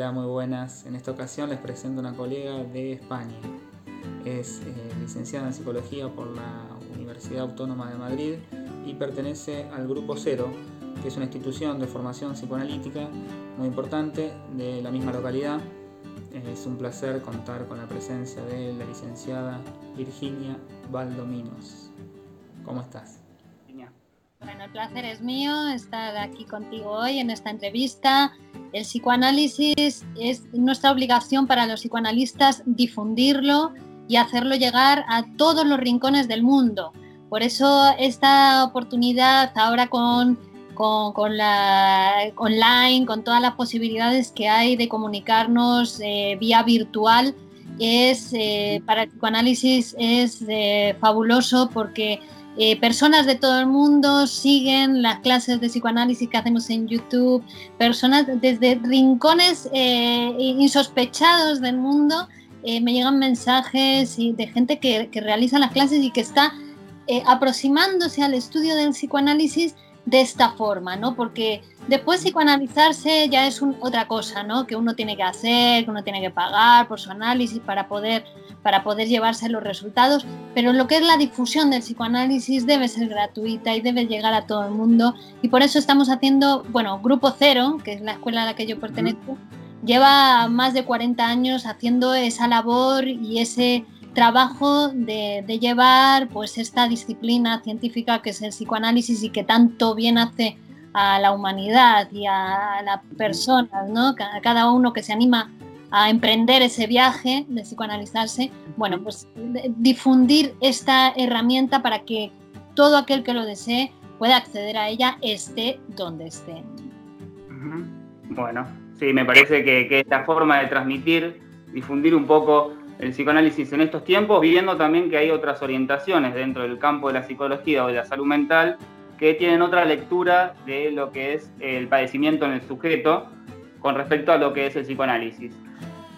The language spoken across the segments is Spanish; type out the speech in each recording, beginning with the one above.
Hola, muy buenas. En esta ocasión les presento una colega de España. Es eh, licenciada en Psicología por la Universidad Autónoma de Madrid y pertenece al Grupo Cero, que es una institución de formación psicoanalítica muy importante de la misma localidad. Es un placer contar con la presencia de la licenciada Virginia Valdominos. ¿Cómo estás? Bueno, el placer es mío estar aquí contigo hoy en esta entrevista. El psicoanálisis es nuestra obligación para los psicoanalistas difundirlo y hacerlo llegar a todos los rincones del mundo. Por eso esta oportunidad ahora con, con, la online, con todas las posibilidades que hay de comunicarnos eh, vía virtual, es eh, para el psicoanálisis es eh, fabuloso porque eh, personas de todo el mundo siguen las clases de psicoanálisis que hacemos en YouTube, personas desde rincones eh, insospechados del mundo, eh, me llegan mensajes de gente que, que, realiza las clases y que está aproximándose al estudio del psicoanálisis de esta forma, ¿no? Porque después psicoanalizarse ya es otra cosa, ¿no? Que uno tiene que hacer, que uno tiene que pagar por su análisis para poder, para poder llevarse los resultados, pero lo que es la difusión del psicoanálisis debe ser gratuita y debe llegar a todo el mundo y por eso estamos haciendo, bueno, Grupo Cero, que es la escuela a la que yo pertenezco, lleva más de 40 años haciendo esa labor y ese trabajo de, llevar pues esta disciplina científica que es el psicoanálisis y que tanto bien hace a la humanidad y a las personas, ¿no? A cada uno que se anima a emprender ese viaje de psicoanalizarse, bueno, pues difundir esta herramienta para que todo aquel que lo desee pueda acceder a ella esté donde esté. Bueno, sí, me parece que, que esta forma de transmitir, difundir un poco el psicoanálisis en estos tiempos, viendo también que hay otras orientaciones dentro del campo de la psicología o de la salud mental que tienen otra lectura de lo que es el padecimiento en el sujeto con respecto a lo que es el psicoanálisis.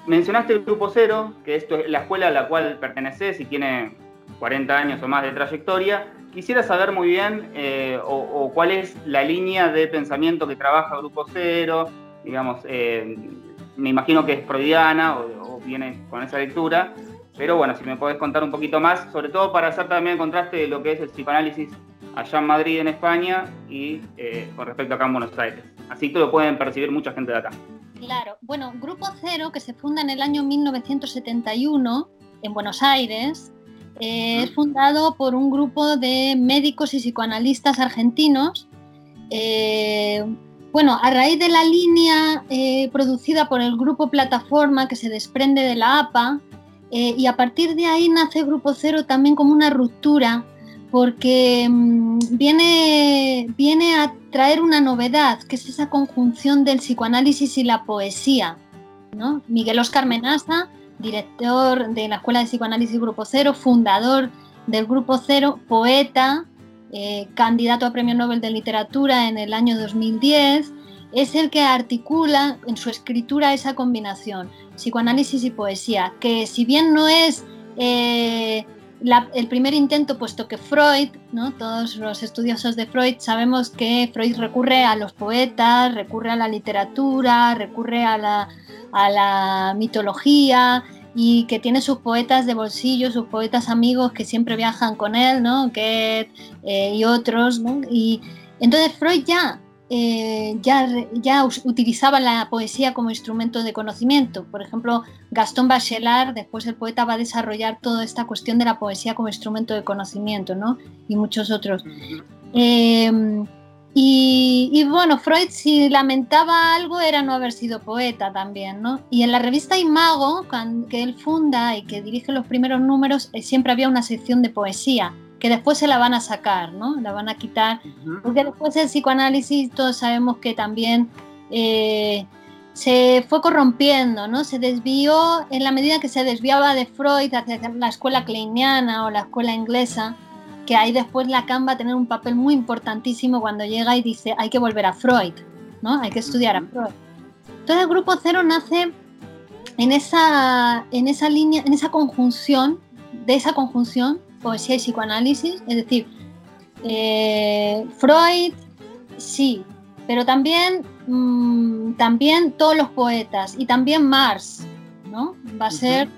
Mencionaste el Grupo Cero, que esto es la escuela a la cual perteneces y tiene 40 años o más de trayectoria. Quisiera saber muy bien eh, o, cuál es la línea de pensamiento que trabaja Grupo Cero, digamos, eh, me imagino que es freudiana o, viene con esa lectura, pero bueno, si me podés contar un poquito más, sobre todo para hacer también el contraste de lo que es el psicoanálisis allá en Madrid, en España, y eh, con respecto acá en Buenos Aires. Así que lo pueden percibir mucha gente de acá. Claro, bueno, Grupo Cero, que se funda en el año 1971 en Buenos Aires, eh, es fundado por un grupo de médicos y psicoanalistas argentinos. Eh, bueno, a raíz de la línea eh, producida por el grupo Plataforma que se desprende de la APA, eh, y a partir de ahí nace Grupo Cero también como una ruptura, porque mm, viene, viene a traer una novedad, que es esa conjunción del psicoanálisis y la poesía. ¿no? Miguel Oscar Menaza, director de la Escuela de Psicoanálisis Grupo Cero, fundador del Grupo Cero, poeta, eh, candidato a Premio Nobel de Literatura en el año 2010, es el que articula en su escritura esa combinación, psicoanálisis y poesía, que si bien no es eh, el primer intento, puesto que Freud, ¿no? todos los estudiosos de Freud sabemos que Freud recurre a los poetas, recurre a la literatura, recurre a la, a la mitología, y que tiene sus poetas de bolsillo, sus poetas amigos que siempre viajan con él, ¿no? Goethe eh, y otros, ¿no? Y entonces Freud ya, eh, ya, ya utilizaba la poesía como instrumento de conocimiento. Por ejemplo, Gastón Bachelard, después el poeta va a desarrollar toda esta cuestión de la poesía como instrumento de conocimiento, ¿no? Y muchos otros. Y, bueno, Freud si lamentaba algo era no haber sido poeta también, ¿no? Y en la revista Imago, que él funda y que dirige los primeros números, eh, siempre había una sección de poesía, que después se la van a sacar, ¿no? La van a quitar, porque después el psicoanálisis todos sabemos que también eh, se fue corrompiendo, ¿no? Se desvió en la medida que se desviaba de Freud hacia la escuela kleiniana o la escuela inglesa, que ahí después Lacan va a tener un papel muy importantísimo cuando llega y dice hay que volver a Freud, ¿no? Hay que estudiar a Freud. Entonces el grupo cero nace en esa, en esa línea, en esa conjunción, de esa conjunción, poesía y psicoanálisis, es decir, eh, Freud, sí, pero también mm, también todos los poetas y también Marx, ¿no? Va a ser,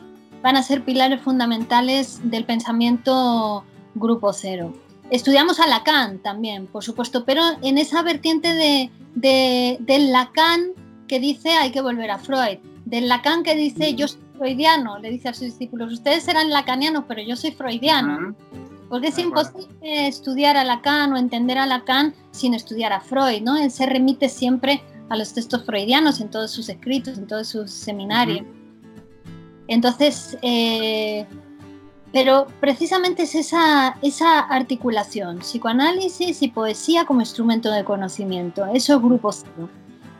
van a ser pilares fundamentales del pensamiento grupo cero. Estudiamos a Lacan también, por supuesto, pero en esa vertiente de, de, del Lacan que dice hay que volver a Freud, del Lacan que dice yo soy freudiano, le dice a sus discípulos, ustedes serán lacanianos, pero yo soy freudiano. Porque es imposible estudiar a Lacan o entender a Lacan sin estudiar a Freud, ¿no? Él se remite siempre a los textos freudianos en todos sus escritos, en todos sus seminarios. Entonces, eh, pero precisamente es esa, esa articulación, psicoanálisis y poesía como instrumento de conocimiento, esos grupos cero.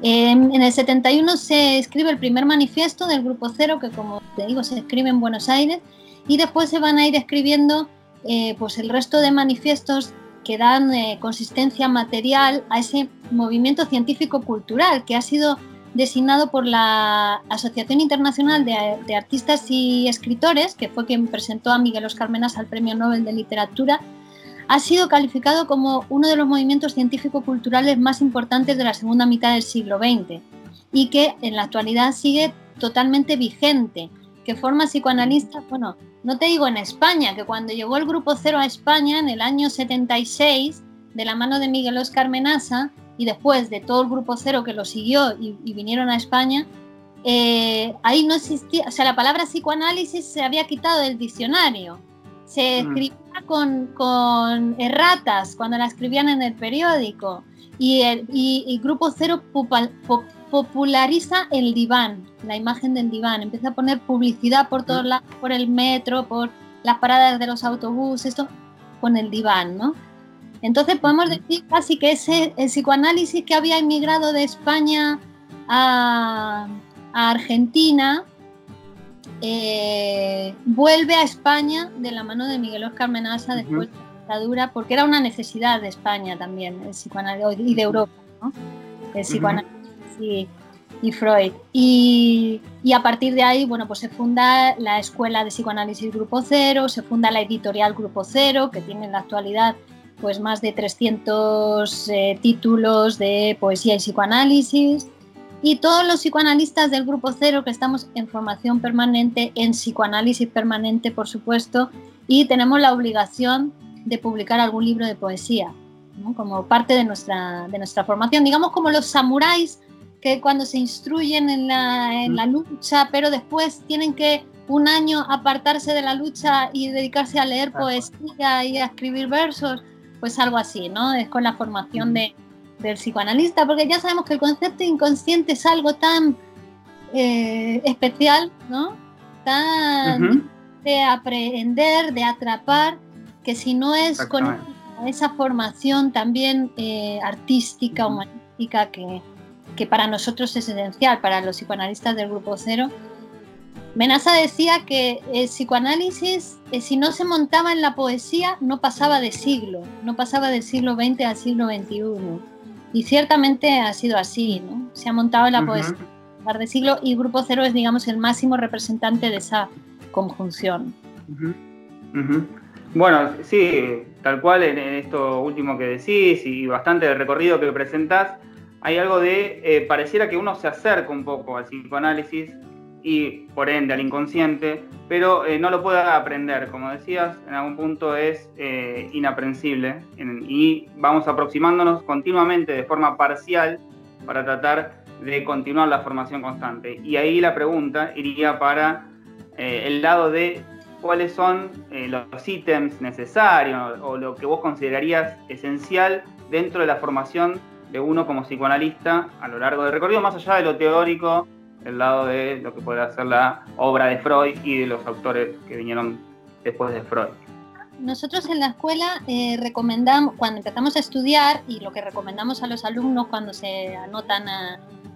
en el 71 se escribe el primer manifiesto del Grupo Cero, que como te digo se escribe en Buenos Aires, y después se van a ir escribiendo eh, pues el resto de manifiestos que dan eh, consistencia material a ese movimiento científico-cultural que ha sido designado por la Asociación Internacional de, Artistas y Escritores, que fue quien presentó a Miguel Oscar Menas al Premio Nobel de Literatura, ha sido calificado como uno de los movimientos científico-culturales más importantes de la segunda mitad del siglo XX y que en la actualidad sigue totalmente vigente, que forma psicoanalistas, bueno, no te digo en España, que cuando llegó el Grupo Cero a España en el año 76, de la mano de Miguel Oscar Menaza, y después de todo el Grupo Cero que lo siguió y, vinieron a España, eh, ahí no existía, o sea, la palabra psicoanálisis se había quitado del diccionario. Se mm. escribía con, con, erratas cuando la escribían en el periódico. Y el y, Grupo Cero populariza el diván, la imagen del diván, empieza a poner publicidad por todos lados, por el metro, por las paradas de los autobuses, esto con el diván, ¿no? Entonces podemos decir casi que ese el psicoanálisis que había emigrado de España a, Argentina eh, vuelve a España de la mano de Miguel Oscar Menaza después de la dictadura, porque era una necesidad de España también, el psicoanálisis, y de Europa, ¿no? el psicoanálisis y, Freud. Y, a partir de ahí, bueno, pues se funda la Escuela de Psicoanálisis Grupo Cero, se funda la editorial Grupo Cero, que tiene en la actualidad pues más de 300 eh, títulos de poesía y psicoanálisis. Y todos los psicoanalistas del Grupo Cero que estamos en formación permanente, en psicoanálisis permanente, por supuesto, y tenemos la obligación de publicar algún libro de poesía, como parte de nuestra, de nuestra formación. Digamos como los samuráis que cuando se instruyen en la, en la lucha, pero después tienen que un año apartarse de la lucha y dedicarse a leer poesía y a escribir versos, pues algo así, ¿no? Es con la formación de, del psicoanalista, porque ya sabemos que el concepto inconsciente es algo tan eh, especial, ¿no? Tan de aprender, de atrapar, que si no es con esa formación también eh, artística, humanística, que, que para nosotros es esencial, para los psicoanalistas del Grupo Cero. Menaza decía que el psicoanálisis, eh, si no se montaba en la poesía, no pasaba de siglo, no pasaba del siglo XX al siglo XXI. Y ciertamente ha sido así, ¿no? Se ha montado en la poesía de siglo y Grupo Cero es, digamos, el máximo representante de esa conjunción. Bueno, sí, tal cual en esto último que decís y bastante del recorrido que presentás, hay algo de, eh, pareciera que uno se acerca un poco al psicoanálisis y por ende al inconsciente, pero eh, no lo puede aprender. Como decías, en algún punto es eh, inaprensible y vamos aproximándonos continuamente de forma parcial para tratar de continuar la formación constante. Y ahí la pregunta iría para el lado de cuáles son los ítems necesarios o lo que vos considerarías esencial dentro de la formación de uno como psicoanalista a lo largo del recorrido, más allá de lo teórico, el lado de lo que puede hacer la obra de Freud y de los autores que vinieron después de Freud. Nosotros en la escuela eh, recomendamos, cuando empezamos a estudiar y lo que recomendamos a los alumnos cuando se anotan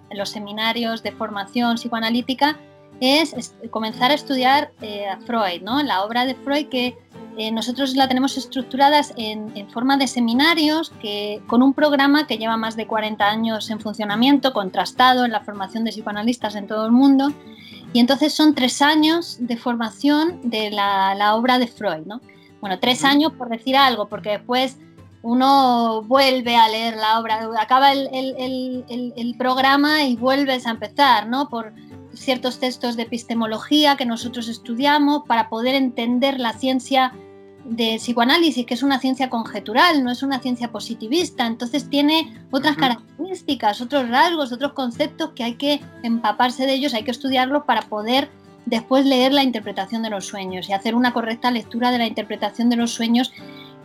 en los seminarios de formación psicoanalítica es, comenzar a estudiar eh, a Freud, ¿no? la obra de Freud que eh, nosotros la tenemos estructuradas en, forma de seminarios que, con un programa que lleva más de 40 años en funcionamiento, contrastado en la formación de psicoanalistas en todo el mundo. Y entonces son tres años de formación de la, obra de Freud. ¿no? Bueno, tres años por decir algo, porque después uno vuelve a leer la obra, acaba el, el, programa y vuelves a empezar, ¿no? Por ciertos textos de epistemología que nosotros estudiamos para poder entender la ciencia de psicoanálisis, que es una ciencia conjetural, no es una ciencia positivista, entonces tiene otras características, otros rasgos, otros conceptos que hay que empaparse de ellos, hay que estudiarlos para poder después leer la interpretación de los sueños y hacer una correcta lectura de la interpretación de los sueños,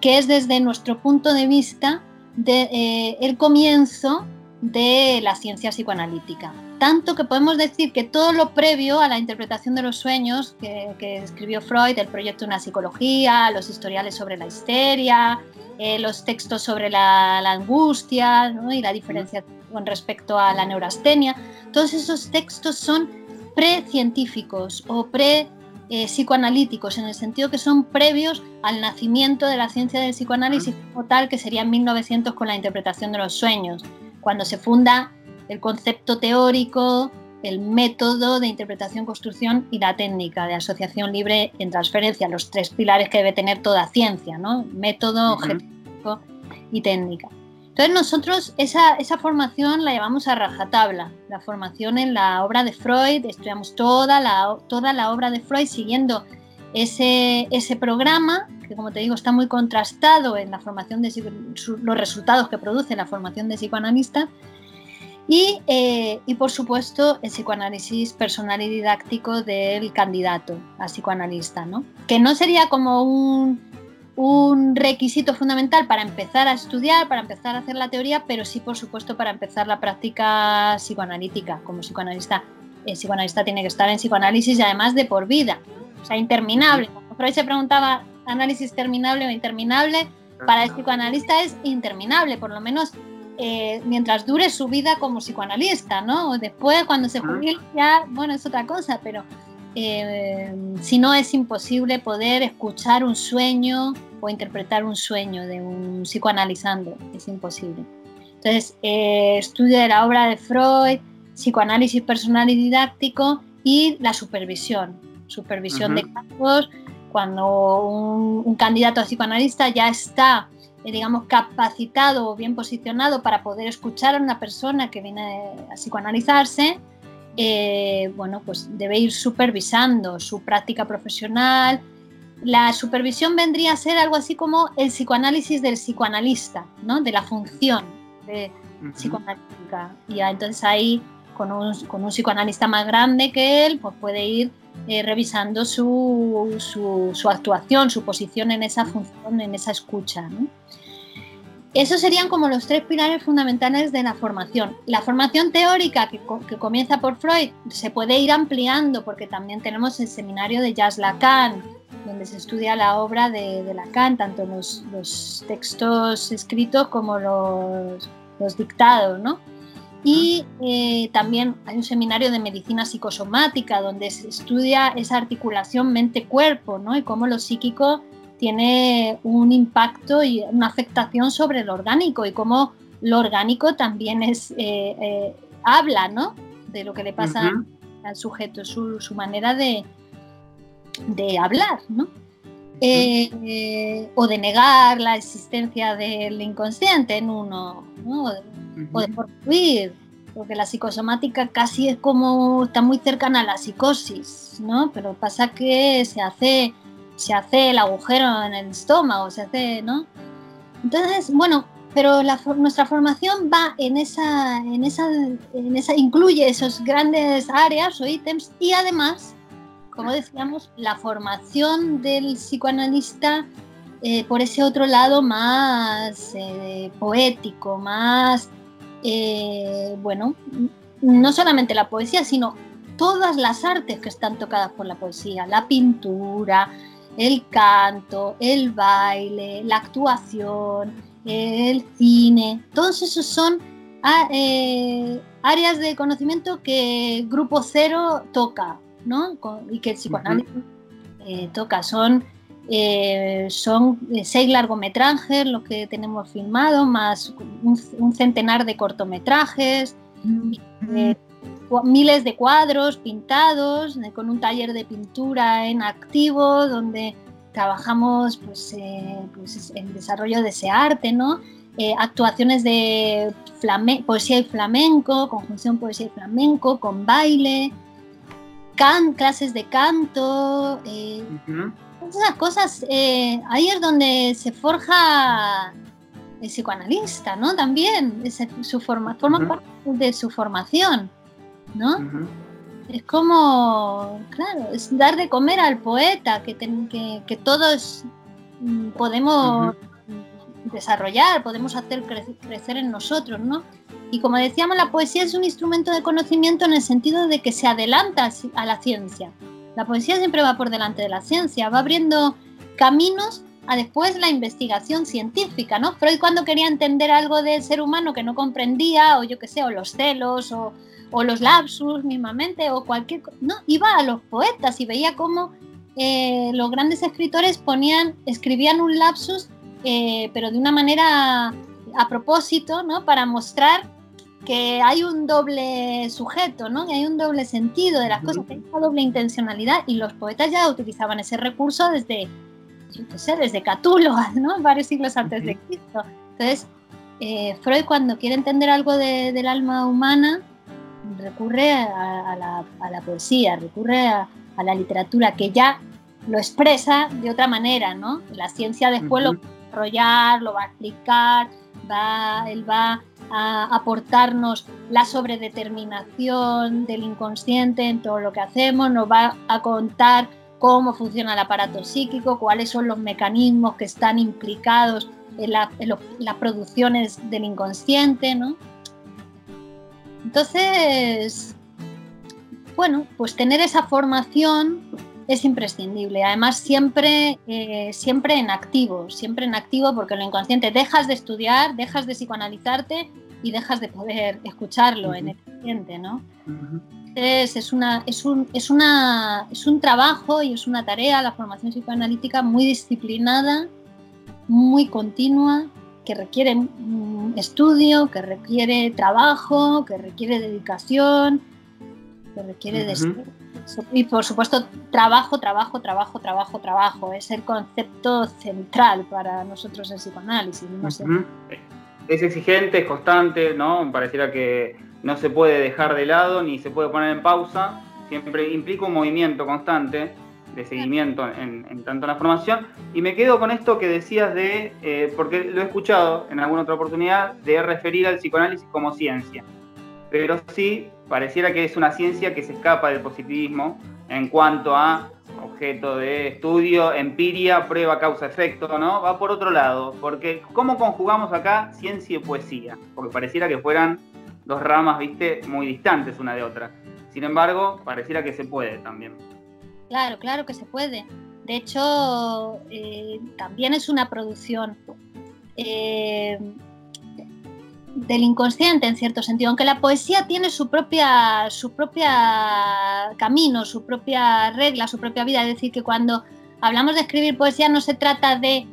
que es desde nuestro punto de vista de, eh, el comienzo de la ciencia psicoanalítica. Tanto que podemos decir que todo lo previo a la interpretación de los sueños que, escribió Freud, el proyecto de una psicología, los historiales sobre la histeria, eh, los textos sobre la, angustia y la diferencia con respecto a la neurastenia, todos esos textos son precientíficos o pre psicoanalíticos, en el sentido que son previos al nacimiento de la ciencia del psicoanálisis como tal, que sería en 1900 con la interpretación de los sueños cuando se funda el concepto teórico, el método de interpretación, construcción y la técnica de asociación libre en transferencia, los tres pilares que debe tener toda ciencia, ¿no? método, objetivo y técnica. Entonces nosotros esa, esa, formación la llevamos a rajatabla, la formación en la obra de Freud, estudiamos toda la, toda la obra de Freud siguiendo ese, ese programa, que como te digo está muy contrastado en la formación de los resultados que produce la formación de psicoanalista, y, eh, y, por supuesto el psicoanálisis personal y didáctico del candidato a psicoanalista, ¿no? que no sería como un, un, requisito fundamental para empezar a estudiar, para empezar a hacer la teoría, pero sí por supuesto para empezar la práctica psicoanalítica. Como psicoanalista, el psicoanalista tiene que estar en psicoanálisis y además de por vida, o sea, interminable. Freud se preguntaba, ¿análisis terminable o interminable? Para el psicoanalista es interminable, por lo menos eh, mientras dure su vida como psicoanalista, ¿no? Después, cuando se jubile, ya, bueno, es otra cosa, pero eh, si no es imposible poder escuchar un sueño o interpretar un sueño de un psicoanalizando, es imposible. Entonces, eh, estudio de la obra de Freud, psicoanálisis personal y didáctico y la supervisión supervisión de casos, cuando un, candidato a psicoanalista ya está, eh, digamos, capacitado o bien posicionado para poder escuchar a una persona que viene a psicoanalizarse, eh, bueno, pues debe ir supervisando su práctica profesional. La supervisión vendría a ser algo así como el psicoanálisis del psicoanalista, ¿no? de la función de psicoanalítica. Y entonces ahí, con un, con un psicoanalista más grande que él, pues puede ir eh, revisando su, su, actuación, su posición en esa función, en esa escucha. Esos serían como los tres pilares fundamentales de la formación. La formación teórica, que, que, comienza por Freud, se puede ir ampliando porque también tenemos el seminario de Jazz Lacan, donde se estudia la obra de, de Lacan, tanto los, los, textos escritos como los, los dictados, ¿no? Y eh, también hay un seminario de medicina psicosomática donde se estudia esa articulación mente-cuerpo ¿no? y cómo lo psíquico tiene un impacto y una afectación sobre lo orgánico y cómo lo orgánico también es, eh, eh, habla ¿no? de lo que le pasa al sujeto, su, su manera de, de hablar. ¿no? O de negar la existencia del inconsciente en uno, ¿no? o de construir, porque la psicosomática casi es como, está muy cercana a la psicosis, ¿no? Pero pasa que se hace, se hace el agujero en el estómago, se hace, ¿no? Entonces, bueno, pero nuestra formación va en esa, en esa, en esa, incluye esos grandes áreas o ítems y además, como decíamos, la formación del psicoanalista eh, por ese otro lado más eh, poético, más eh, bueno, no solamente la poesía, sino todas las artes que están tocadas por la poesía, la pintura, el canto, el baile, la actuación, el cine, todos esos son ah, áreas de conocimiento que Grupo Cero toca, ¿no? Y que el psicoanálisis eh, toca. Son eh, son eh, seis largometrajes los que tenemos filmado, más un, centenar de cortometrajes, miles de cuadros pintados, con un taller de pintura en activo, donde trabajamos pues, pues, el desarrollo de ese arte, ¿no? Eh, actuaciones de poesía y flamenco, conjunción poesía y flamenco, con baile, can clases de canto, eh, esas cosas, ahí es donde se forja el psicoanalista, ¿no? También, su forma, forma parte de su formación, ¿no? Es como, claro, es dar de comer al poeta, que, que, todos mm, podemos desarrollar, podemos hacer crecer en nosotros, ¿no? Y como decíamos, la poesía es un instrumento de conocimiento en el sentido de que se adelanta a la ciencia. La poesía siempre va por delante de la ciencia, va abriendo caminos a después la investigación científica, ¿no? Freud cuando quería entender algo del ser humano que no comprendía, o yo qué sé, o los celos, o, o los lapsus mismamente o cualquier no iba a los poetas y veía cómo eh, los grandes escritores ponían escribían un lapsus eh, pero de una manera a propósito no para mostrar que hay un doble sujeto no que hay un doble sentido de las cosas que hay una doble intencionalidad y los poetas ya utilizaban ese recurso desde yo qué sé desde Catulo no varios siglos antes de Cristo. Entonces eh, Freud cuando quiere entender algo del alma humana recurre a, la, poesía, recurre a, la literatura que ya lo expresa de otra manera, ¿no? La ciencia después lo va a desarrollar, lo va a explicar, va, él va a aportarnos la sobredeterminación del inconsciente en todo lo que hacemos, nos va a contar cómo funciona el aparato psíquico, cuáles son los mecanismos que están implicados en, las producciones del inconsciente, ¿no? Entonces, bueno, pues tener esa formación es imprescindible. Además, siempre, eh, siempre en activo, siempre en activo, porque lo inconsciente dejas de estudiar, dejas de psicoanalizarte y dejas de poder escucharlo en el consciente, ¿no? Entonces, es, una, es, un, es, una, es un trabajo y es una tarea, la formación psicoanalítica, muy disciplinada, muy continua que requiere estudio, que requiere trabajo, que requiere dedicación, que requiere y por supuesto trabajo, trabajo, trabajo, trabajo, trabajo. Es el concepto central para nosotros el psicoanálisis. Es exigente, es constante, ¿no? Pareciera que no se puede dejar de lado ni se puede poner en pausa. Siempre implica un movimiento constante de seguimiento en, tanto la formación. Y me quedo con esto que decías de, eh, porque lo he escuchado en alguna otra oportunidad, de referir al psicoanálisis como ciencia. Pero sí, pareciera que es una ciencia que se escapa del positivismo en cuanto a objeto de estudio, empiria, prueba, causa, efecto, ¿no? Va por otro lado, porque ¿cómo conjugamos acá ciencia y poesía? Porque pareciera que fueran dos ramas, viste, muy distantes una de otra. Sin embargo, pareciera que se puede también. Claro, claro que se puede. De hecho, eh, también es una producción eh, del inconsciente en cierto sentido, aunque la poesía tiene su propia, su propia camino, su propia regla, su propia vida. Es decir, que cuando hablamos de escribir poesía no se trata de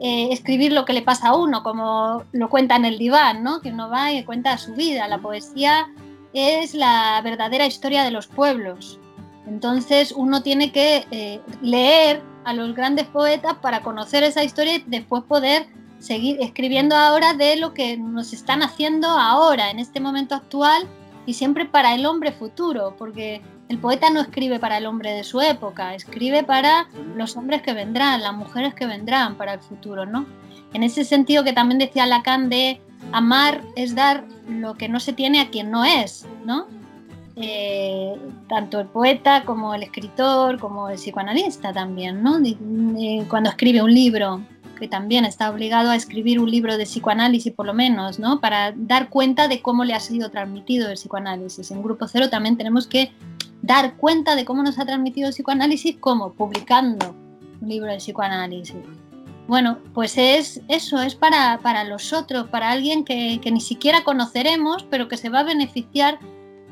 eh, escribir lo que le pasa a uno, como lo cuenta en el diván, ¿no? que uno va y cuenta su vida. La poesía es la verdadera historia de los pueblos. Entonces uno tiene que eh, leer a los grandes poetas para conocer esa historia y después poder seguir escribiendo ahora de lo que nos están haciendo ahora, en este momento actual, y siempre para el hombre futuro, porque el poeta no escribe para el hombre de su época, escribe para los hombres que vendrán, las mujeres que vendrán para el futuro, ¿no? En ese sentido que también decía Lacan de amar es dar lo que no se tiene a quien no es, ¿no? Eh, tanto el poeta como el escritor, como el psicoanalista también, ¿no? cuando escribe un libro, que también está obligado a escribir un libro de psicoanálisis por lo menos, ¿no? Para dar cuenta de cómo le ha sido transmitido el psicoanálisis. En Grupo Cero también tenemos que dar cuenta de cómo nos ha transmitido el psicoanálisis, como publicando un libro de psicoanálisis. Bueno, pues es eso, es para, para los otros, para alguien que, que ni siquiera conoceremos, pero que se va a beneficiar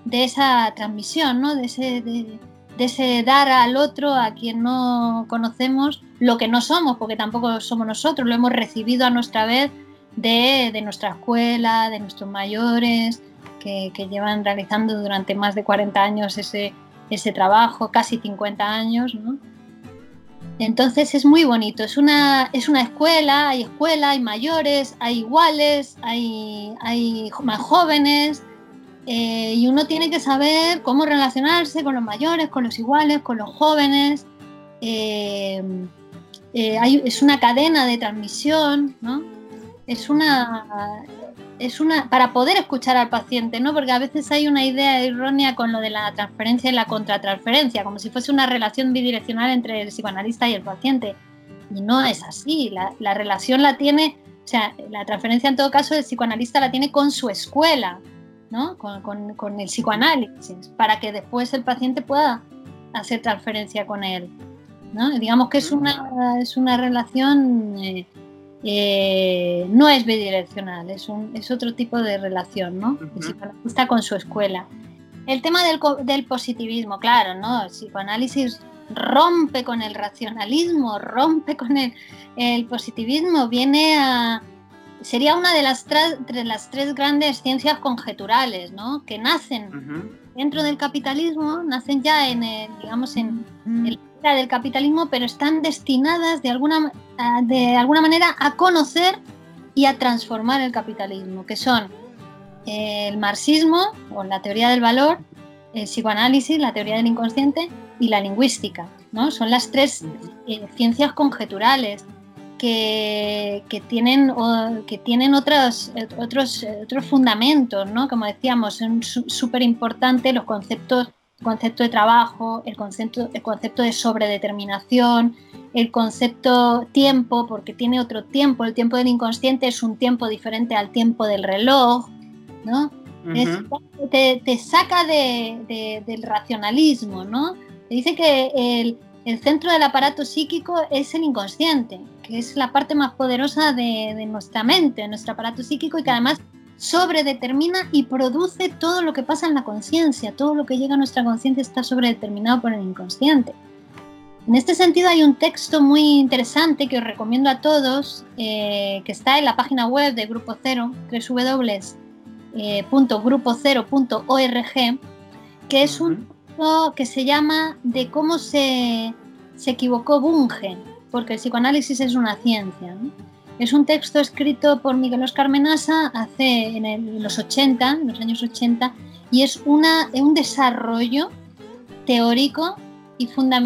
de esa transmisión, ¿no? de, ese, de, ese dar al otro, a quien no conocemos, lo que no somos, porque tampoco somos nosotros, lo hemos recibido a nuestra vez de, de nuestra escuela, de nuestros mayores, que, que, llevan realizando durante más de 40 años ese, ese trabajo, casi 50 años. ¿no? Entonces es muy bonito, es una, es una escuela, hay escuela, hay mayores, hay iguales, hay, hay más jóvenes, eh, y uno tiene que saber cómo relacionarse con los mayores, con los iguales, con los jóvenes. Eh, eh, es una cadena de transmisión, ¿no? Es una, es una, para poder escuchar al paciente, ¿no? Porque a veces hay una idea errónea con lo de la transferencia y la contratransferencia, como si fuese una relación bidireccional entre el psicoanalista y el paciente. Y no es así. La, relación la tiene, o sea, la transferencia en todo caso el psicoanalista la tiene con su escuela, ¿no? Con, con, el psicoanálisis, para que después el paciente pueda hacer transferencia con él. ¿No? Digamos que es una, es una relación eh, eh, no es bidireccional, es, un, es otro tipo de relación, ¿no? El psicoanalista con su escuela. El tema del, del, positivismo, claro, ¿no? El psicoanálisis rompe con el racionalismo, rompe con el, el positivismo, viene a... Sería una de las, de las tres grandes ciencias conjeturales, ¿no? Que nacen dentro del capitalismo, nacen ya en, el, digamos, en el del capitalismo, pero están destinadas de alguna, de alguna manera a conocer y a transformar el capitalismo, que son el marxismo o la teoría del valor, el psicoanálisis, la teoría del inconsciente y la lingüística. ¿no? Son las tres eh, ciencias conjeturales que, que, tienen, que tienen otros, otros, otros fundamentos, ¿no? como decíamos, son súper importantes los conceptos el concepto de trabajo, el concepto, el concepto de sobredeterminación, el concepto tiempo, porque tiene otro tiempo, el tiempo del inconsciente es un tiempo diferente al tiempo del reloj, ¿no? te, saca del racionalismo, ¿no? Te dice que el, el, centro del aparato psíquico es el inconsciente, que es la parte más poderosa de, de nuestra mente, de nuestro aparato psíquico y que además sobredetermina y produce todo lo que pasa en la conciencia. Todo lo que llega a nuestra conciencia está sobredeterminado por el inconsciente. En este sentido hay un texto muy interesante que os recomiendo a todos, eh, que está en la página web de Grupo Cero, www.grupocero.org, que es un texto que se llama De cómo se, se equivocó Bunge, porque el psicoanálisis es una ciencia. Es un texto escrito por Miguel Oscar Menasa hace en, los 80, en los años 80, y es una, un desarrollo teórico y una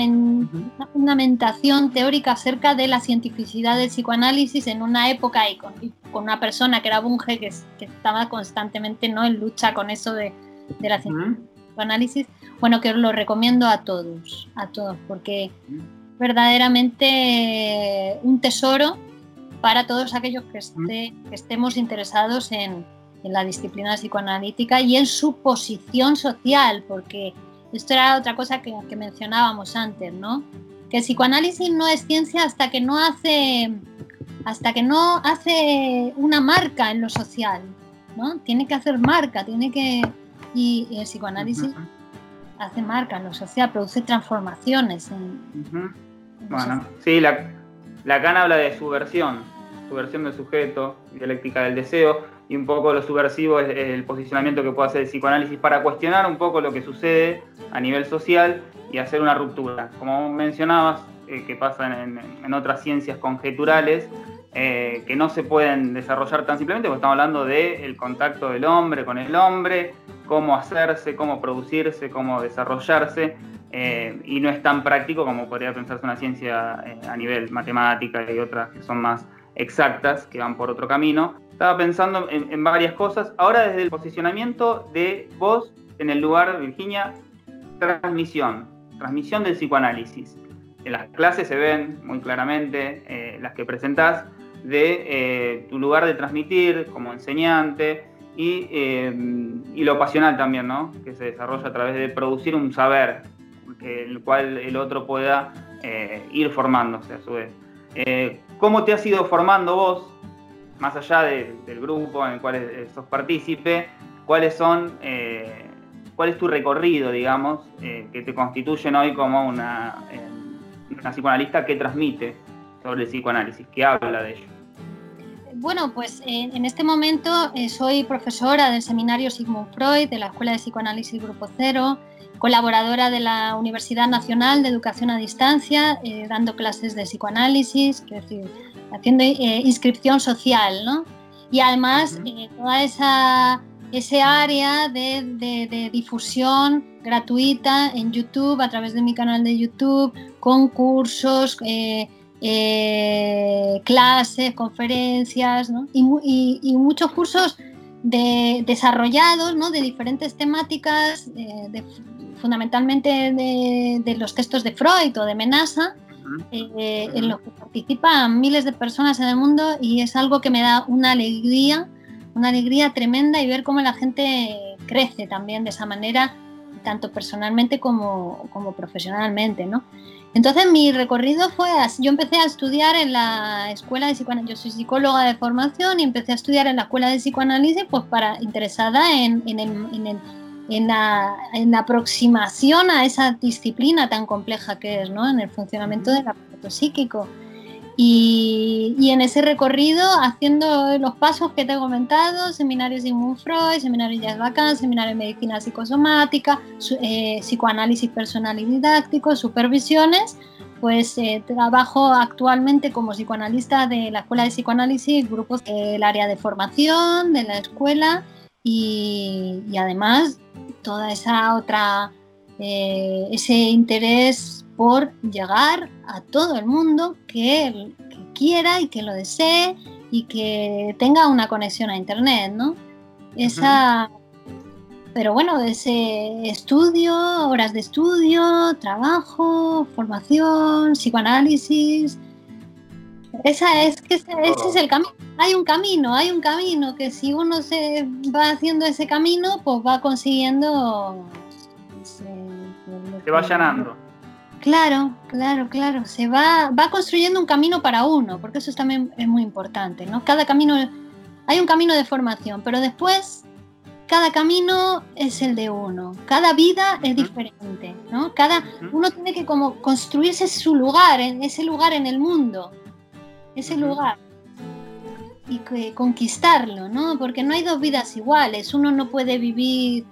fundamentación teórica acerca de la cientificidad del psicoanálisis en una época y con, una persona que era Bunge, que, que, estaba constantemente ¿no? en lucha con eso de, de la psicoanálisis. Bueno, que os lo recomiendo a todos, a todos, porque verdaderamente un tesoro para todos aquellos que, estemos interesados en, la disciplina psicoanalítica y en su posición social, porque esto era otra cosa que, mencionábamos antes, ¿no? Que el psicoanálisis no es ciencia hasta que no hace hasta que no hace una marca en lo social, ¿no? Tiene que hacer marca, tiene que y, el psicoanálisis hace marca en lo social, produce transformaciones. bueno, sí, la, Lacan habla de subversión, subversión del sujeto, dialéctica del deseo, y un poco lo subversivo es, el posicionamiento que puede hacer el psicoanálisis para cuestionar un poco lo que sucede a nivel social y hacer una ruptura. Como mencionabas, eh, que pasa en, otras ciencias conjeturales, eh, que no se pueden desarrollar tan simplemente, porque estamos hablando del contacto del hombre con el hombre, cómo hacerse, cómo producirse, cómo desarrollarse, eh, y no es tan práctico como podría pensarse una ciencia a nivel matemática y otras que son más exactas, que van por otro camino. Estaba pensando en, varias cosas. Ahora desde el posicionamiento de vos en el lugar, Virginia, transmisión, transmisión del psicoanálisis. En las clases se ven muy claramente, eh, las que presentás, de eh, tu lugar de transmitir como enseñante y, eh, y, lo pasional también, ¿no? Que se desarrolla a través de producir un saber, que, el cual el otro pueda ir formándose a su vez. Eh, ¿Cómo te has ido formando vos, más allá del grupo en el cual sos partícipe? ¿Cuáles son, eh, cuál es tu recorrido, digamos, eh, que te constituyen hoy como una, una psicoanalista que transmite sobre el psicoanálisis, que habla de ello? Bueno, pues en este momento soy profesora del seminario Sigmund Freud de la Escuela de Psicoanálisis Grupo Cero, colaboradora de la Universidad Nacional de Educación a Distancia, dando clases de psicoanálisis, decir, haciendo inscripción social, ¿no? Y además toda esa ese área de, difusión gratuita en YouTube, a través de mi canal de YouTube, con cursos, eh, eh, clases, conferencias y, muchos cursos de, desarrollados ¿no? de diferentes temáticas, eh, fundamentalmente de, los textos de Freud o de Menasa, en los que participan miles de personas en el mundo y es algo que me da una alegría una alegría tremenda y ver cómo la gente crece también de esa manera, tanto personalmente como, como profesionalmente, ¿no? Entonces mi recorrido fue así. Yo empecé a estudiar en la escuela de psicoanálisis. Yo soy psicóloga de formación y empecé a estudiar en la escuela de psicoanálisis pues para interesada en, en, en, en la, la, aproximación a esa disciplina tan compleja que es, ¿no? En el funcionamiento del aparato psíquico. Y, en ese recorrido, haciendo los pasos que te he comentado, seminarios de Freud, seminarios de Lacan, seminario de medicina psicosomática, eh, psicoanálisis personal y didáctico, supervisiones, pues eh, trabajo actualmente como psicoanalista de la Escuela de Psicoanálisis, grupos del área de formación de la escuela y, además toda esa otra, eh, ese interés por llegar a todo el mundo que, quiera y que lo desee y que tenga una conexión a internet, ¿no? Esa, pero bueno, ese estudio, horas de estudio, trabajo, formación, psicoanálisis. Esa es que ese, es el camino. Hay un camino, hay un camino que si uno se va haciendo ese camino, pues va consiguiendo. se va allanando. Claro, claro, claro. Se va, va construyendo un camino para uno, porque eso también es muy importante, ¿no? Cada camino, hay un camino de formación, pero después cada camino es el de uno, cada vida es diferente, ¿no? Cada uno tiene que como construirse su lugar, en ese lugar en el mundo, ese lugar y que conquistarlo, ¿no? Porque no hay dos vidas iguales, uno no puede vivir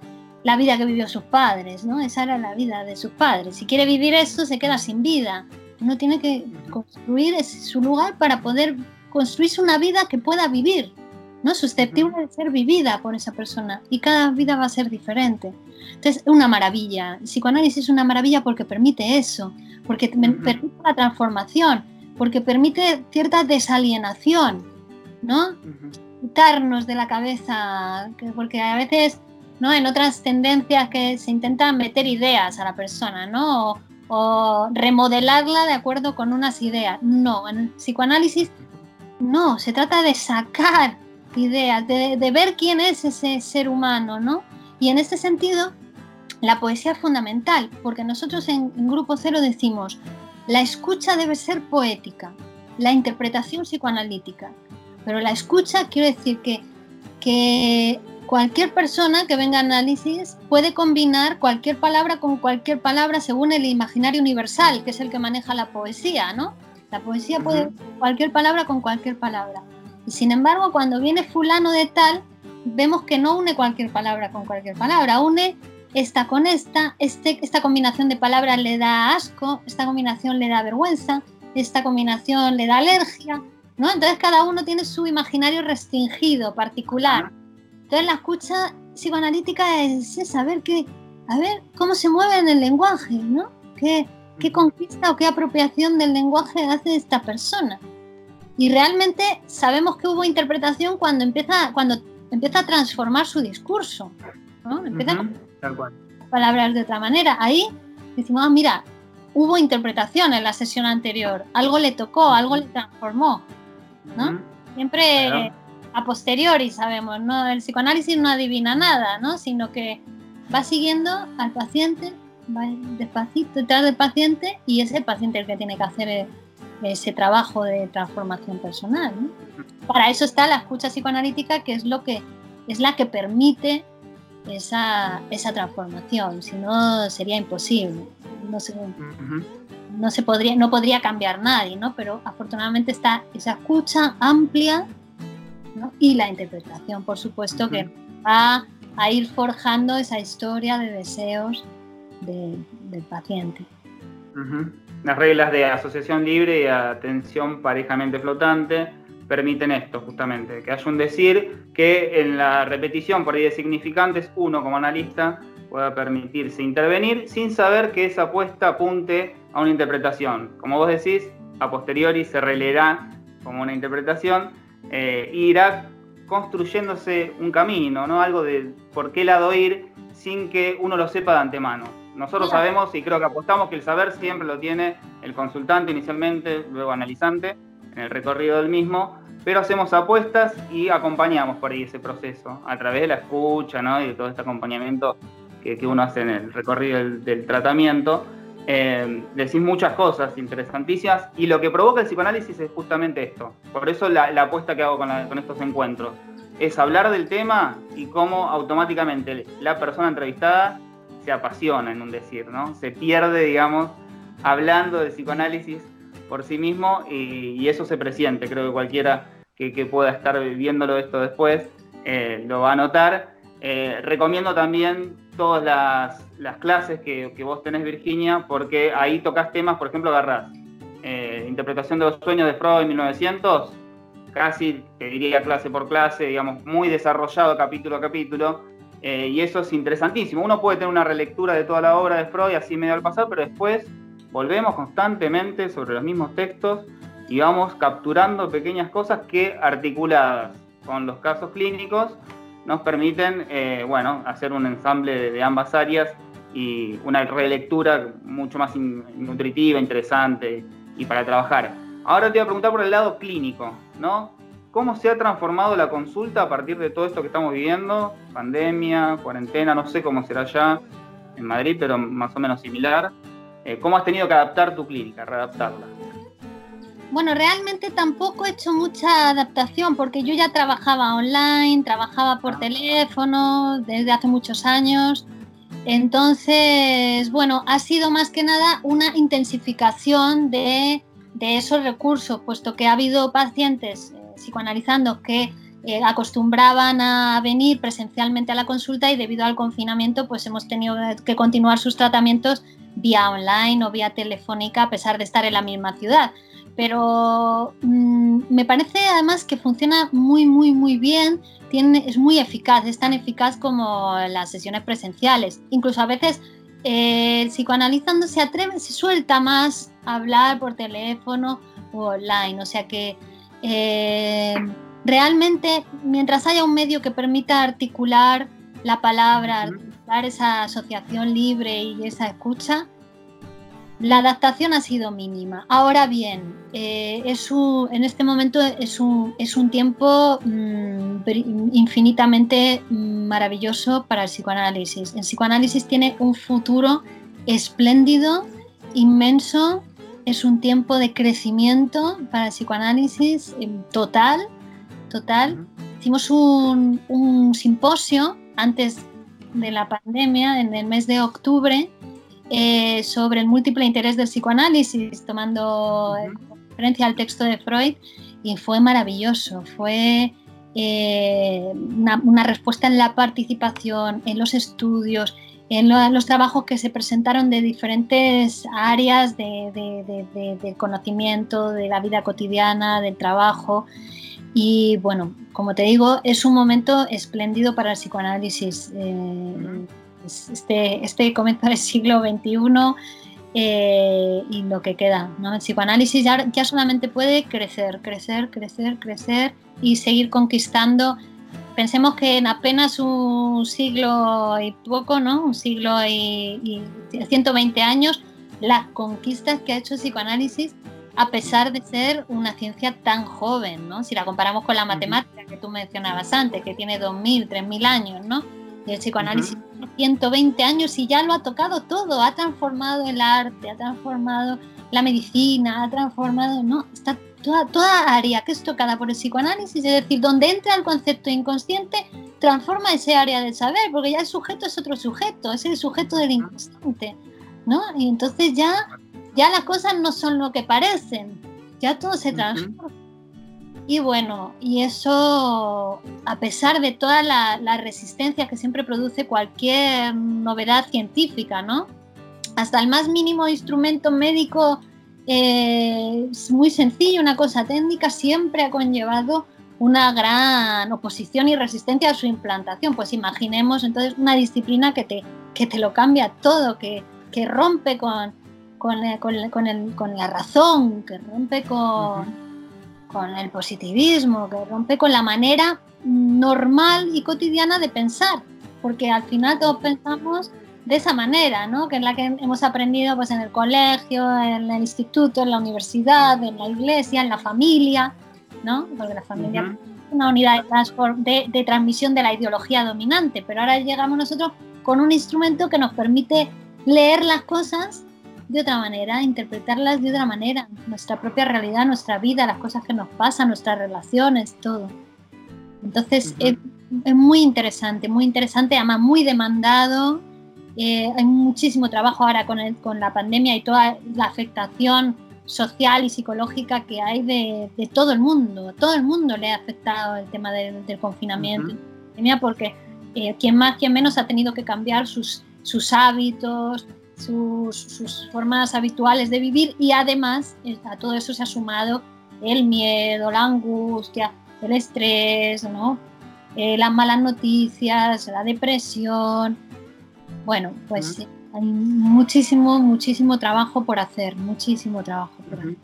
la vida que vivió sus padres, ¿no? Esa era la vida de sus padres. Si quiere vivir eso, se queda sin vida. Uno tiene que construir su lugar para poder construirse una vida que pueda vivir, ¿no? Susceptible de ser vivida por esa persona. Y cada vida va a ser diferente. Entonces, es una maravilla. El psicoanálisis es una maravilla porque permite eso, porque permite la transformación, porque permite cierta desalienación, ¿no? Quitarnos de la cabeza, porque a veces ¿no? En otras tendencias que se intentan meter ideas a la persona, ¿no? O, remodelarla de acuerdo con unas ideas. No, en psicoanálisis no, se trata de sacar ideas, de, ver quién es ese ser humano, ¿no? Y en este sentido, la poesía es fundamental, porque nosotros en, en Grupo Cero decimos, la escucha debe ser poética, la interpretación psicoanalítica, pero la escucha quiero decir que, que Cualquier persona que venga a análisis puede combinar cualquier palabra con cualquier palabra según el imaginario universal, que es el que maneja la poesía, ¿no? La poesía puede cualquier palabra con cualquier palabra. Y sin embargo, cuando viene fulano de tal, vemos que no une cualquier palabra con cualquier palabra, une esta con esta, este, esta combinación de palabras le da asco, esta combinación le da vergüenza, esta combinación le da alergia, ¿no? Entonces cada uno tiene su imaginario restringido, particular. Entonces la escucha psicoanalítica es, saber qué, a ver cómo se mueve en el lenguaje, ¿no? ¿Qué, qué conquista o qué apropiación del lenguaje hace esta persona? Y realmente sabemos que hubo interpretación cuando empieza, cuando empieza a transformar su discurso, ¿no? Empieza a palabras de otra manera. Ahí decimos, ah, mira, hubo interpretación en la sesión anterior, algo le tocó, algo le transformó, ¿no? Siempre a posteriori sabemos, ¿no? El psicoanálisis no adivina nada, ¿no? Sino que va siguiendo al paciente, va despacito detrás del paciente y es el paciente el que tiene que hacer eh, ese trabajo de transformación personal. Para eso está la escucha psicoanalítica, que es lo que es la que permite esa, esa transformación, si no sería imposible. No se, no se podría, no podría cambiar nadie, ¿no? Pero afortunadamente está esa escucha amplia y la interpretación, por supuesto, que va a ir forjando esa historia de deseos del paciente. Las reglas de asociación libre y atención parejamente flotante permiten esto, justamente, que haya un decir que en la repetición por ahí de significantes, uno como analista pueda permitirse intervenir sin saber que esa apuesta apunte a una interpretación. Como vos decís, a posteriori se releerá como una interpretación e irá construyéndose un camino, ¿no? Algo de por qué lado ir sin que uno lo sepa de antemano. Nosotros sabemos y creo que apostamos que el saber siempre lo tiene el consultante inicialmente, luego analizante, en el recorrido del mismo, pero hacemos apuestas y acompañamos por ahí ese proceso a través de la escucha ¿no? y de todo este acompañamiento que, uno hace en el recorrido del, tratamiento. Eh, decís muchas cosas interesantísimas y lo que provoca el psicoanálisis es justamente esto. Por eso la, apuesta que hago con, estos encuentros es hablar del tema y cómo automáticamente la persona entrevistada se apasiona en un decir, ¿no? Se pierde, digamos, hablando de psicoanálisis por sí mismo y, eso se presiente. Creo que cualquiera que, pueda estar viéndolo esto después eh, lo va a notar. Eh, recomiendo también todas las, clases que, vos tenés, Virginia, porque ahí tocas temas, por ejemplo, agarrás eh, interpretación de los sueños de Freud en 1900, casi, te diría clase por clase, digamos, muy desarrollado capítulo a capítulo, y eso es interesantísimo. Uno puede tener una relectura de toda la obra de Freud así medio al pasar, pero después volvemos constantemente sobre los mismos textos y vamos capturando pequeñas cosas que articuladas con los casos clínicos nos permiten eh, bueno, hacer un ensamble de, ambas áreas y una relectura mucho más nutritiva, interesante y para trabajar. Ahora te voy a preguntar por el lado clínico, ¿no? ¿Cómo se ha transformado la consulta a partir de todo esto que estamos viviendo? Pandemia, cuarentena, no sé cómo será ya en Madrid, pero más o menos similar. Eh, ¿Cómo has tenido que adaptar tu clínica, readaptarla? Bueno, realmente tampoco he hecho mucha adaptación porque yo ya trabajaba online, trabajaba por ah. teléfono desde hace muchos años. Entonces, bueno, ha sido más que nada una intensificación de, esos recursos, puesto que ha habido pacientes eh, psicoanalizando que eh, acostumbraban a venir presencialmente a la consulta y debido al confinamiento pues hemos tenido que continuar sus tratamientos vía online o vía telefónica a pesar de estar en la misma ciudad. Pero mm, me parece además que funciona muy, muy, muy bien, tiene, es muy eficaz, es tan eficaz como las sesiones presenciales. Incluso a veces eh, el psicoanalizando se atreve, se suelta más a hablar por teléfono o online. O sea que eh, realmente mientras haya un medio que permita articular la palabra, dar esa asociación libre y esa escucha, la adaptación ha sido mínima. Ahora bien, eh, es en este momento es un, es un tiempo mm, infinitamente maravilloso para el psicoanálisis. El psicoanálisis tiene un futuro espléndido, inmenso, es un tiempo de crecimiento para el psicoanálisis total, total. Hicimos un, un simposio antes de la pandemia, en el mes de octubre, eh, sobre el múltiple interés del psicoanálisis, tomando referencia al texto de Freud, y fue maravilloso. Fue eh, una, respuesta en la participación, en los estudios, en los trabajos que se presentaron de diferentes áreas de, conocimiento, de la vida cotidiana, del trabajo. Y bueno, como te digo, es un momento espléndido para el psicoanálisis. Eh, este, este comienzo del siglo XXI eh, y lo que queda. ¿no? El psicoanálisis ya, ya solamente puede crecer, crecer, crecer, crecer y seguir conquistando pensemos que en apenas un siglo y poco, ¿no? Un siglo y, y, 120 años, las conquistas que ha hecho el psicoanálisis a pesar de ser una ciencia tan joven, ¿no? Si la comparamos con la matemática que tú mencionabas antes, que tiene 2.000, 3.000 años, ¿no? El psicoanálisis tiene 120 años y ya lo ha tocado todo, ha transformado el arte, ha transformado la medicina, ha transformado, ¿no? Está toda, toda área que es tocada por el psicoanálisis, es decir, donde entra el concepto inconsciente, transforma ese área del saber, porque ya el sujeto es otro sujeto, es el sujeto del inconsciente, ¿no? Y entonces ya ya las cosas no son lo que parecen, ya todo se transforma. Y bueno, y eso, a pesar de toda la, resistencia que siempre produce cualquier novedad científica, ¿no? Hasta el más mínimo instrumento médico eh, muy sencillo, una cosa técnica, siempre ha conllevado una gran oposición y resistencia a su implantación. Pues imaginemos entonces una disciplina que te, que te lo cambia todo, que, que rompe con, con, con, la razón, que rompe con con el positivismo, que rompe con la manera normal y cotidiana de pensar, porque al final todos pensamos de esa manera, ¿no? que es la que hemos aprendido pues, en el colegio, en el instituto, en la universidad, en la iglesia, en la familia, ¿no? porque la familia es una unidad de, de transmisión de la ideología dominante, pero ahora llegamos nosotros con un instrumento que nos permite leer las cosas de otra manera, interpretarlas de otra manera, nuestra propia realidad, nuestra vida, las cosas que nos pasan, nuestras relaciones, todo. Entonces es, muy interesante, muy interesante, además muy demandado. Eh, hay muchísimo trabajo ahora con, el, con la pandemia y toda la afectación social y psicológica que hay de, de, todo el mundo. Todo el mundo le ha afectado el tema del, confinamiento, porque eh, quien más, quien menos ha tenido que cambiar sus, sus hábitos, sus, formas habituales de vivir y además a todo eso se ha sumado el miedo, la angustia, el estrés, ¿no? Eh, las malas noticias, la depresión. Bueno, pues hay muchísimo, muchísimo trabajo por hacer, muchísimo trabajo por hacer.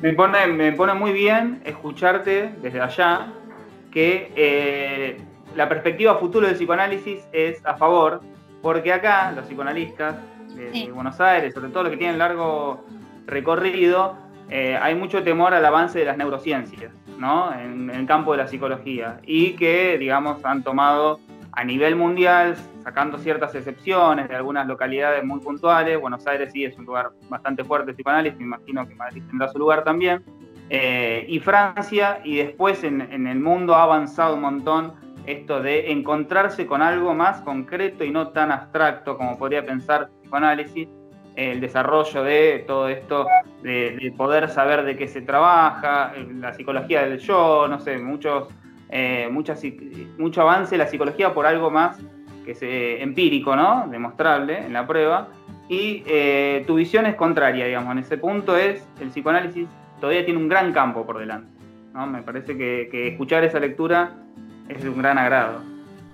Me pone, me pone muy bien escucharte desde allá que eh, la perspectiva futuro del psicoanálisis es a favor porque acá, los psicoanalistas de, Buenos Aires, sobre todo los que tienen largo recorrido, eh, hay mucho temor al avance de las neurociencias, ¿no? En, el campo de la psicología. Y que, digamos, han tomado a nivel mundial, sacando ciertas excepciones de algunas localidades muy puntuales. Buenos Aires sí es un lugar bastante fuerte de psicoanálisis, me imagino que Madrid tendrá su lugar también. Eh, y Francia, y después en, en el mundo ha avanzado un montón esto de encontrarse con algo más concreto y no tan abstracto como podría pensar el psicoanálisis, el desarrollo de todo esto, de, poder saber de qué se trabaja, la psicología del yo, no sé, muchos, eh, mucho avance de la psicología por algo más que es empírico, ¿no? Demostrable en la prueba. Y eh, tu visión es contraria, digamos, en ese punto es, el psicoanálisis todavía tiene un gran campo por delante. ¿no? Me parece que, que escuchar esa lectura es de un gran agrado.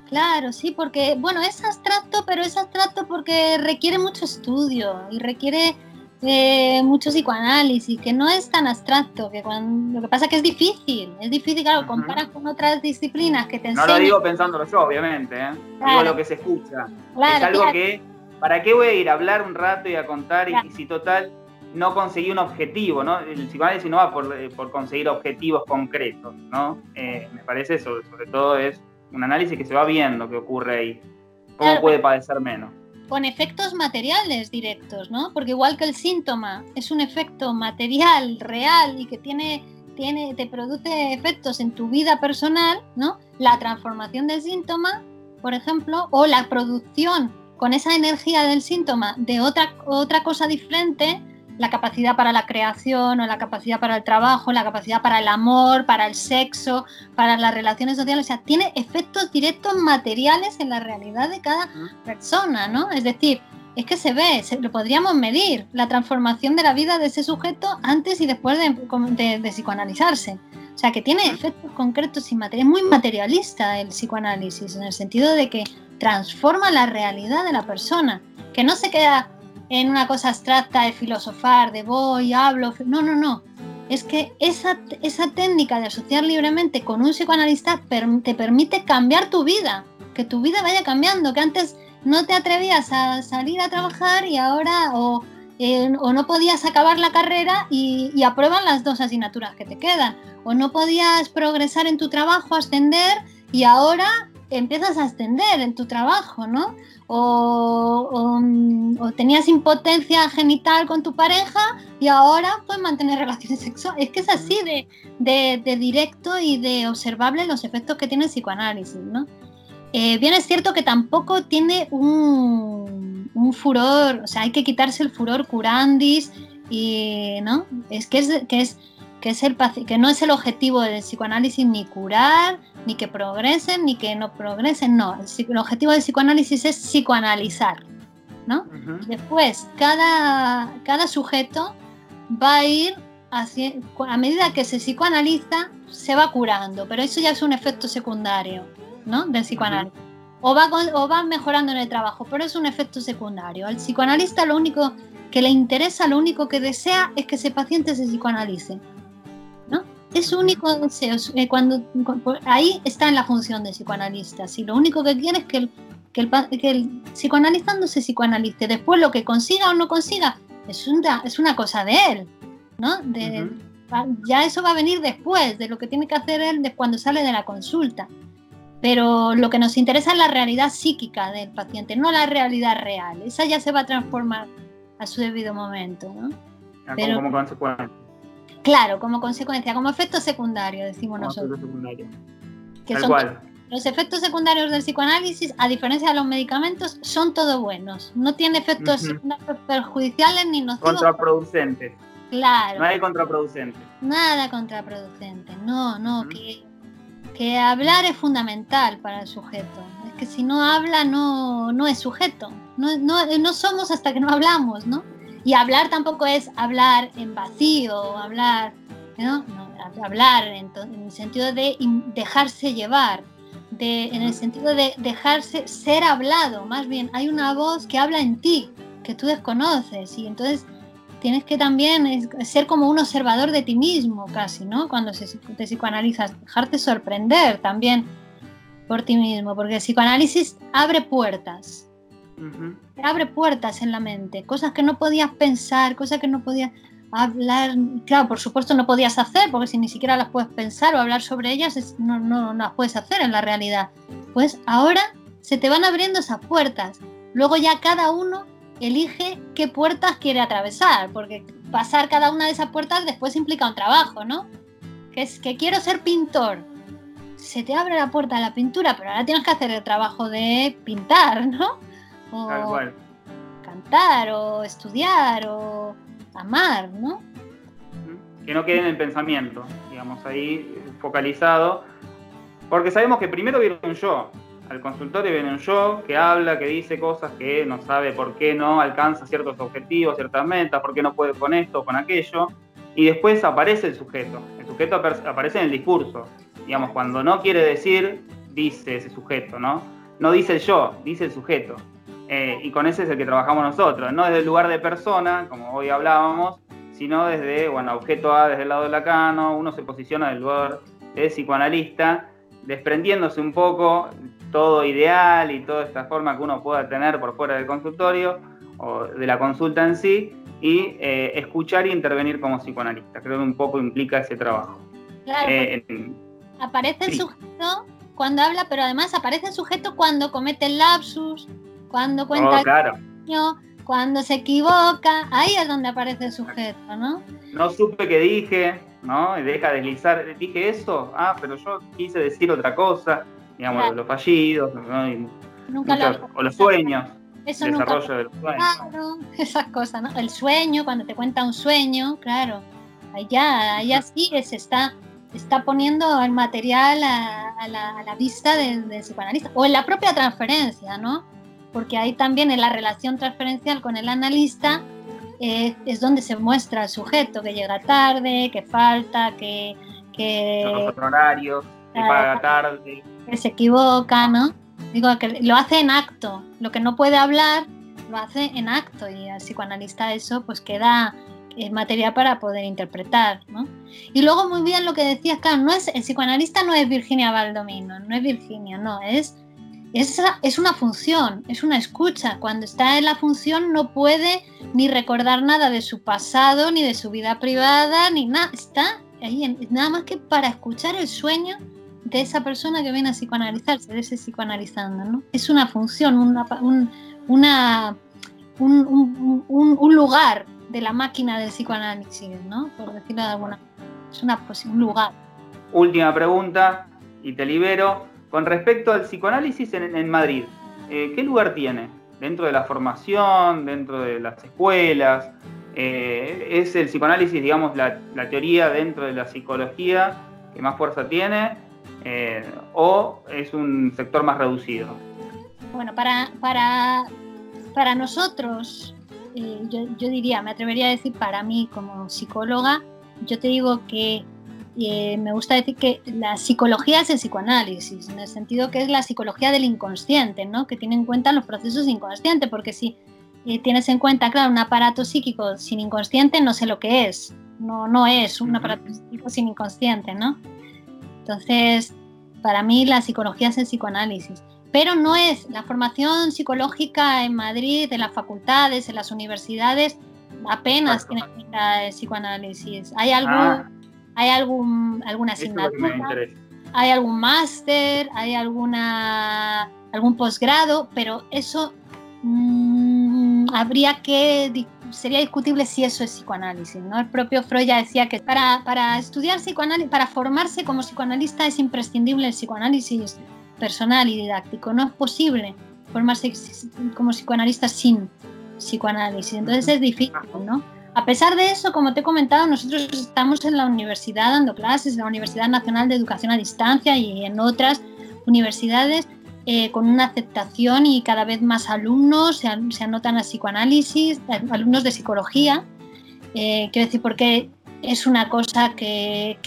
Claro, sí, porque, bueno, es abstracto, pero es abstracto porque requiere mucho estudio y requiere eh, mucho psicoanálisis, que no es tan abstracto, que cuando, lo que pasa es que es difícil, es difícil, claro, comparas con otras disciplinas que te enseñan. No lo digo pensándolo yo, obviamente, ¿eh? digo lo que se escucha. es algo que, ¿para qué voy a ir a hablar un rato y a contar y, si total no conseguí un objetivo, ¿no? El psicoanálisis no va por, eh, por conseguir objetivos concretos, ¿no? Eh, me parece eso, sobre todo es un análisis que se va viendo qué ocurre ahí, cómo puede padecer menos. Con efectos materiales directos, ¿no? Porque igual que el síntoma es un efecto material, real y que tiene, tiene, te produce efectos en tu vida personal, ¿no? La transformación del síntoma, por ejemplo, o la producción con esa energía del síntoma de otra, otra cosa diferente, la capacidad para la creación o la capacidad para el trabajo, la capacidad para el amor, para el sexo, para las relaciones sociales. O sea, tiene efectos directos materiales en la realidad de cada persona, ¿no? Es decir, es que se ve, lo podríamos medir, la transformación de la vida de ese sujeto antes y después de, psicoanalizarse. O sea, que tiene efectos concretos y materiales, muy materialista el psicoanálisis, en el sentido de que transforma la realidad de la persona, que no se queda en una cosa abstracta de filosofar, de voy, hablo. No, no, no. Es que esa, esa técnica de asociar libremente con un psicoanalista te permite cambiar tu vida, que tu vida vaya cambiando, que antes no te atrevías a salir a trabajar y ahora o, o no podías acabar la carrera y, y aprueban las dos asignaturas que te quedan, o no podías progresar en tu trabajo, ascender y ahora empiezas a ascender en tu trabajo, ¿no? O, tenías impotencia genital con tu pareja y ahora puedes mantener relaciones sexuales. Es que es así de, directo y de observable los efectos que tiene el psicoanálisis, ¿no? Eh, bien es cierto que tampoco tiene un, furor, o sea, hay que quitarse el furor curandis y, ¿no? Es que es, que es que, es el, que no es el objetivo del psicoanálisis ni curar, ni que progresen, ni que no progresen, no. El, objetivo del psicoanálisis es psicoanalizar, ¿no? Después, cada, cada sujeto va a ir a medida que se psicoanaliza, se va curando, pero eso ya es un efecto secundario ¿no? del psicoanálisis. o, va, o va mejorando en el trabajo, pero es un efecto secundario. Al psicoanalista lo único que le interesa, lo único que desea es que ese paciente se psicoanalice. Es su único deseo. Eh, cuando, ahí está en la función del psicoanalista. Si lo único que quiere es que el, que el, que el psicoanalista no se psicoanalice. Después lo que consiga o no consiga es una, es una cosa de él. ¿no? De, Ya eso va a venir después de lo que tiene que hacer él de cuando sale de la consulta. Pero lo que nos interesa es la realidad psíquica del paciente, no la realidad real. Esa ya se va a transformar a su debido momento. ¿no? Ah, Pero, como consecuencia. Claro, como consecuencia, como efecto secundario, decimos nosotros. Secundario. Que Tal cual. Los efectos secundarios del psicoanálisis, a diferencia de los medicamentos, son todos buenos. No tiene efectos perjudiciales ni nocivos. Contraproducentes. Claro. No hay contraproducente. Nada contraproducente, no, no, que, que, hablar es fundamental para el sujeto. Es que si no habla, no, no es sujeto. No, no, no somos hasta que no hablamos, ¿no? Y hablar tampoco es hablar en vacío, hablar, ¿no? hablar en, en, el sentido de dejarse llevar, de, en el sentido de dejarse ser hablado. Más bien, hay una voz que habla en ti, que tú desconoces, y entonces tienes que también ser como un observador de ti mismo casi, ¿no? Cuando te psicoanalizas, dejarte sorprender también por ti mismo, porque el psicoanálisis abre puertas, abre puertas en la mente, cosas que no podías pensar, cosas que no podías hablar, claro, por supuesto no podías hacer, porque si ni siquiera las puedes pensar o hablar sobre ellas, no, no, no las puedes hacer en la realidad. Pues ahora se te van abriendo esas puertas, luego ya cada uno elige qué puertas quiere atravesar, porque pasar cada una de esas puertas después implica un trabajo, ¿no? Que es que quiero ser pintor. Se te abre la puerta de la pintura, pero ahora tienes que hacer el trabajo de pintar, ¿no? O cantar, o estudiar, o amar, ¿no? Que no quede en el pensamiento, digamos, ahí focalizado. Porque sabemos que primero viene un yo, al consultorio viene un yo que habla, que dice cosas que no sabe por qué no alcanza ciertos objetivos, ciertas metas, por qué no puede con esto, con aquello, y después aparece el sujeto. El sujeto aparece en el discurso. Digamos, cuando no quiere decir, dice ese sujeto, ¿no? No dice el yo, dice el sujeto. Eh, y con ese es el que trabajamos nosotros, no desde el lugar de persona, como hoy hablábamos, sino desde, bueno, objeto A desde el lado de Lacano, uno se posiciona del lugar de psicoanalista, desprendiéndose un poco todo ideal y toda esta forma que uno pueda tener por fuera del consultorio o de la consulta en sí y eh, escuchar y intervenir como psicoanalista. Creo que un poco implica ese trabajo. Claro, eh, aparece el sujeto cuando habla, pero además aparece el sujeto cuando comete el lapsus, cuando cuenta oh, claro. cuando se equivoca, ahí es donde aparece el sujeto, ¿no? No supe qué dije, ¿no? Y deja deslizar, dije eso, ah, pero yo quise decir otra cosa digamos, los fallidos, o los sueños. Eso desarrollo de los sueños. Claro, esas cosas, ¿no? El sueño, cuando te cuenta un sueño, claro, allá, allá sí se está, está poniendo el material a, la, vista del, psicoanalista, o en la propia transferencia, ¿no? Porque ahí también en la relación transferencial con el analista eh, es donde se muestra el sujeto, que llega tarde, que falta, que... que los horarios, que paga tarde que se equivoca, ¿no? Digo, que lo hace en acto, lo que no puede hablar lo hace en acto y al psicoanalista eso pues queda eh, material para poder interpretar, ¿no? Y luego muy bien lo que decías, claro, no es, el psicoanalista no es Virginia Valdomino, no es Virginia, no, es, es, es una función, es una escucha. Cuando está en la función no puede ni recordar nada de su pasado, ni de su vida privada, ni nada, está ahí, nada más que para escuchar el sueño de esa persona que viene a psicoanalizarse, de ese psicoanalizando, ¿no? Es una función, una, un, lugar de la máquina del psicoanálisis, ¿no? Por decirlo de alguna Es una, un lugar. Última pregunta, y te libero. Con respecto al psicoanálisis en, Madrid, eh, ¿qué lugar tiene? ¿Dentro de la formación, dentro de las escuelas? eh, ¿es el psicoanálisis, digamos, la, teoría dentro de la psicología que más fuerza tiene eh, o es un sector más reducido? Bueno, para, para, para nosotros, yo, yo, diría, me atrevería a decir para mí como psicóloga, yo te digo que me gusta decir que la psicología es el psicoanálisis, en el sentido que es la psicología del inconsciente, ¿no? que tiene en cuenta los procesos inconscientes, porque si tienes en cuenta, claro, un aparato psíquico sin inconsciente, no sé lo que es. No, no es un aparato psíquico sin inconsciente, ¿no? Entonces, para mí la psicología es el psicoanálisis. Pero no es la formación psicológica en Madrid, en las facultades, en las universidades, apenas tiene en cuenta el psicoanálisis. Hay algo, ah. Hay algún, alguna asignatura, hay algún máster, hay alguna algún posgrado, pero eso Mm, habría que, sería discutible si eso es psicoanálisis. ¿no? El propio Freud ya decía que para, para estudiar psicoanálisis, para formarse como psicoanalista es imprescindible el psicoanálisis personal y didáctico. No es posible formarse como psicoanalista sin psicoanálisis. Entonces es difícil, ¿no? A pesar de eso, como te he comentado, nosotros estamos en la universidad dando clases, en la Universidad Nacional de Educación a Distancia y en otras universidades eh, con una aceptación y cada vez más alumnos se, anotan a psicoanálisis, alumnos de psicología. Eh, quiero decir, porque es una cosa que,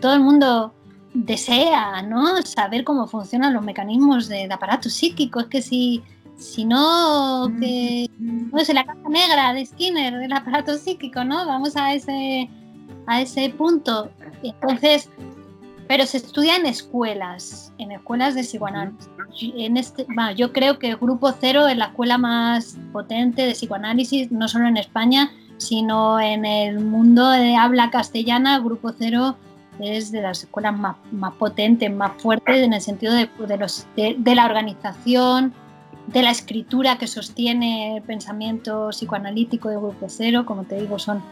todo el mundo desea, ¿no? Saber cómo funcionan los mecanismos de, aparato psíquico. Es que si, si no, que, no es la caja negra de Skinner, del aparato psíquico, ¿no? Vamos a ese, a ese punto. Entonces, pero se estudia en escuelas, en escuelas de psicoanálisis. En este, yo creo que el Grupo Cero es la escuela más potente de psicoanálisis, no solo en España, sino en el mundo de habla castellana. Grupo Cero es de las escuelas más, más potentes, más fuertes en el sentido de, de, los, de, la organización, de la escritura que sostiene el pensamiento psicoanalítico de Grupo Cero. Como te digo, son,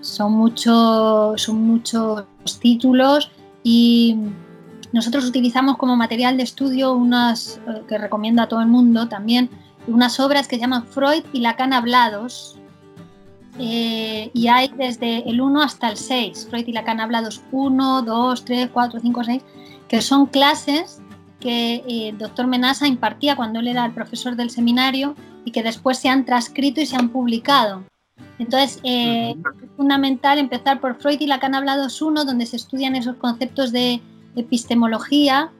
son, muchos, son muchos títulos y nosotros utilizamos como material de estudio unas eh, que recomiendo a todo el mundo también, unas obras que se llaman Freud y Lacan hablados. Eh, y hay desde el 1 hasta el 6, Freud y Lacan hablados 1, 2, 3, 4, 5, 6, que son clases que eh, el doctor Menasa impartía cuando él era el profesor del seminario y que después se han transcrito y se han publicado. Entonces, eh, es fundamental empezar por Freud y Lacan hablados uno, donde se estudian esos conceptos de epistemología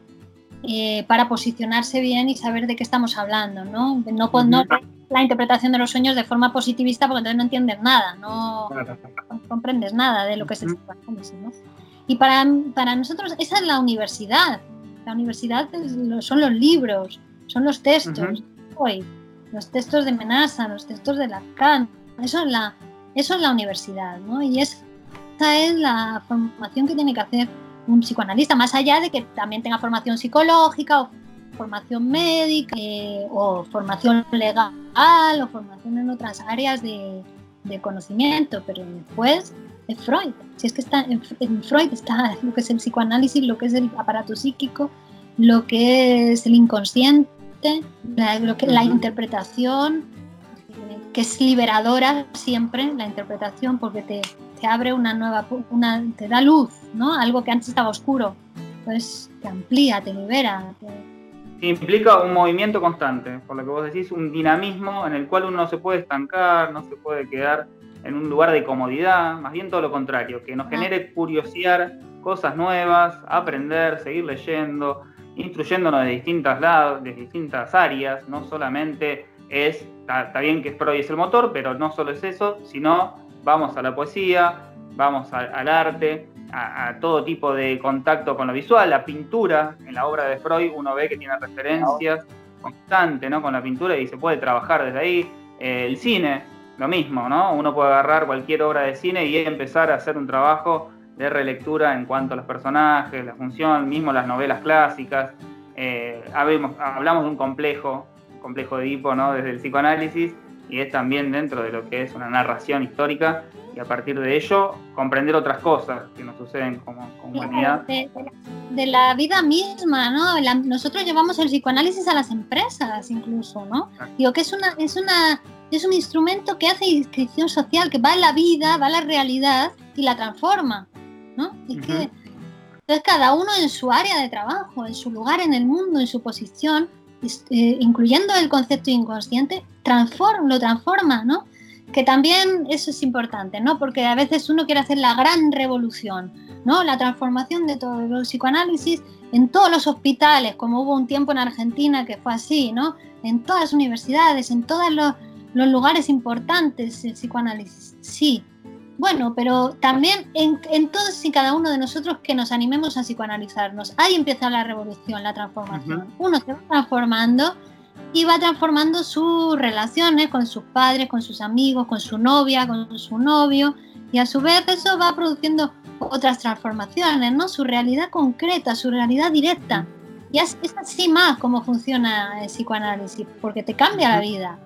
eh, para posicionarse bien y saber de qué estamos hablando, ¿no? No, la interpretación de los sueños de forma positivista porque entonces no entiendes nada, no, comprendes nada de lo que se está ¿no? Y para, para nosotros esa es la universidad. La universidad son los libros, son los textos, hoy, los textos de Menasa, los textos de Lacan, eso es la, eso es la universidad, ¿no? Y esa es la formación que tiene que hacer un psicoanalista, más allá de que también tenga formación psicológica o formación médica eh, o formación legal o formación en otras áreas de, conocimiento, pero después es Freud. Si es que está en, Freud está lo que es el psicoanálisis, lo que es el aparato psíquico, lo que es el inconsciente, lo que, la interpretación, que es liberadora siempre la interpretación porque te, te abre una nueva, una, te da luz, ¿no? Algo que antes estaba oscuro. Entonces te amplía, te libera. Implica un movimiento constante, por lo que vos decís, un dinamismo en el cual uno no se puede estancar, no se puede quedar en un lugar de comodidad, más bien todo lo contrario, que nos genere curiosidad, cosas nuevas, aprender, seguir leyendo, instruyéndonos de distintos lados, de distintas áreas, no solamente es, está, bien que Freud es el motor, pero no solo es eso, sino vamos a la poesía, vamos al arte, a, todo tipo de contacto con lo visual, la pintura, en la obra de Freud uno ve que tiene referencias constantes ¿no? con la pintura y se puede trabajar desde ahí. Eh, el cine, lo mismo, ¿no? Uno puede agarrar cualquier obra de cine y empezar a hacer un trabajo de relectura en cuanto a los personajes, la función, mismo las novelas clásicas. Eh, hablamos de un complejo complejo de Edipo, ¿no? Desde el psicoanálisis y es también dentro de lo que es una narración histórica y a partir de ello comprender otras cosas que nos suceden como, humanidad. De, la vida misma, ¿no? nosotros llevamos el psicoanálisis a las empresas incluso, ¿no? Digo que es una, es una, es un instrumento que hace inscripción social, que va en la vida, va a la realidad y la transforma. ¿no? que, entonces cada uno en su área de trabajo, en su lugar en el mundo, en su posición, eh, incluyendo el concepto inconsciente, transforma, lo transforma, ¿no? Que también eso es importante, ¿no? Porque a veces uno quiere hacer la gran revolución, ¿no? La transformación de todo el psicoanálisis en todos los hospitales, como hubo un tiempo en Argentina que fue así, ¿no? En todas las universidades, en todos los lugares importantes el psicoanálisis. Sí, bueno, pero también en, todos y cada uno de nosotros que nos animemos a psicoanalizarnos. Ahí empieza la revolución, la transformación. Uno se va transformando y va transformando sus relaciones con sus padres, con sus amigos, con su novia, con su novio. Y a su vez eso va produciendo otras transformaciones, ¿no? Su realidad concreta, su realidad directa. Y es, es así más como funciona el psicoanálisis, porque te cambia la vida.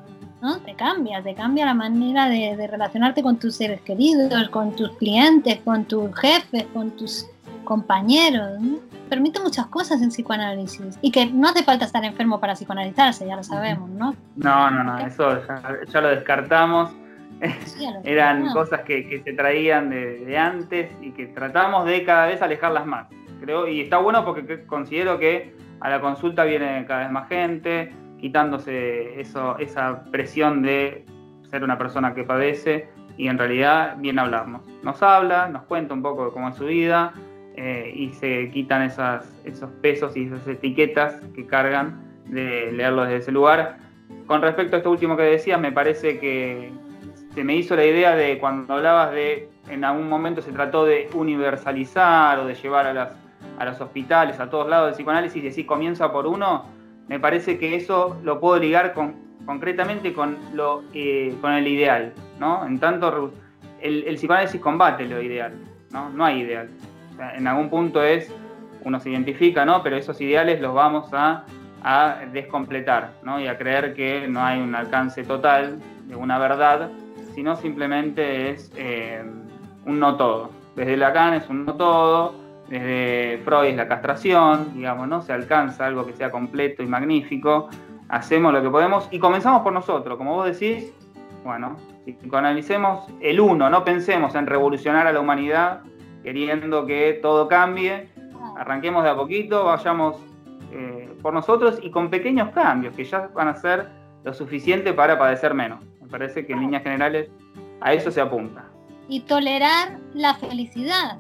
¿No? Te cambia, te cambia la manera de, relacionarte con tus seres queridos, con tus clientes, con tus jefes, con tus compañeros. Permite muchas cosas en psicoanálisis y que no hace falta estar enfermo para psicoanalizarse, ya lo sabemos, ¿no? No, no, no, eso ya, lo descartamos. Eran cosas que, se traían de, de, antes y que tratamos de cada vez alejarlas más. Creo, y está bueno porque considero que a la consulta viene cada vez más gente, quitándose eso, esa presión de ser una persona que padece y en realidad bien hablarnos. Nos habla, nos cuenta un poco de cómo es su vida eh, y se quitan esas, esos pesos y esas etiquetas que cargan de leerlo desde ese lugar. Con respecto a esto último que decías, me parece que se me hizo la idea de cuando hablabas de en algún momento se trató de universalizar o de llevar a, las, a los hospitales, a todos lados del psicoanálisis y decir comienza por uno, me parece que eso lo puedo ligar con, concretamente con, lo, eh, con el ideal, ¿no? En tanto, el, el, psicoanálisis combate lo ideal, ¿no? No hay ideal. en algún punto es, uno se identifica, ¿no? Pero esos ideales los vamos a, descompletar, ¿no? Y a creer que no hay un alcance total de una verdad, sino simplemente es eh, un no todo. Desde Lacan es un no todo, desde Freud es la castración, digamos, ¿no? Se alcanza algo que sea completo y magnífico, hacemos lo que podemos y comenzamos por nosotros, como vos decís, bueno, si analicemos el uno, no pensemos en revolucionar a la humanidad queriendo que todo cambie, arranquemos de a poquito, vayamos eh, por nosotros y con pequeños cambios que ya van a ser lo suficiente para padecer menos. Me parece que en líneas generales a eso se apunta. Y tolerar la felicidad,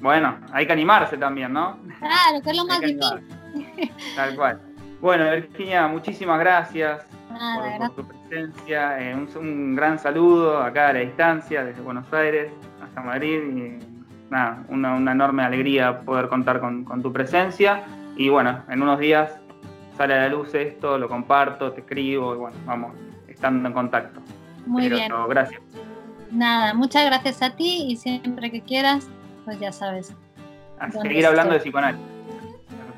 bueno, hay que animarse también, ¿no? Claro, que es lo más difícil. Tal cual. Bueno, Virginia, muchísimas gracias por, tu presencia. Eh, un, gran saludo acá a la distancia, desde Buenos Aires hasta Madrid. Y nada, una, enorme alegría poder contar con, tu presencia. Y bueno, en unos días sale a la luz esto, lo comparto, te escribo y bueno, vamos estando en contacto. Muy bien. Gracias. Nada, muchas gracias a ti y siempre que quieras pues ya sabes. A seguir hablando de psicoanálisis.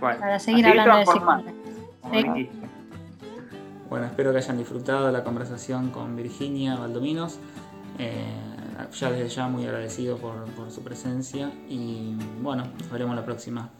Para seguir, hablando de psicoanálisis. Bueno, espero que hayan disfrutado la conversación con Virginia Valdominos. Eh, ya desde ya muy agradecido por, por su presencia y bueno, nos veremos la próxima.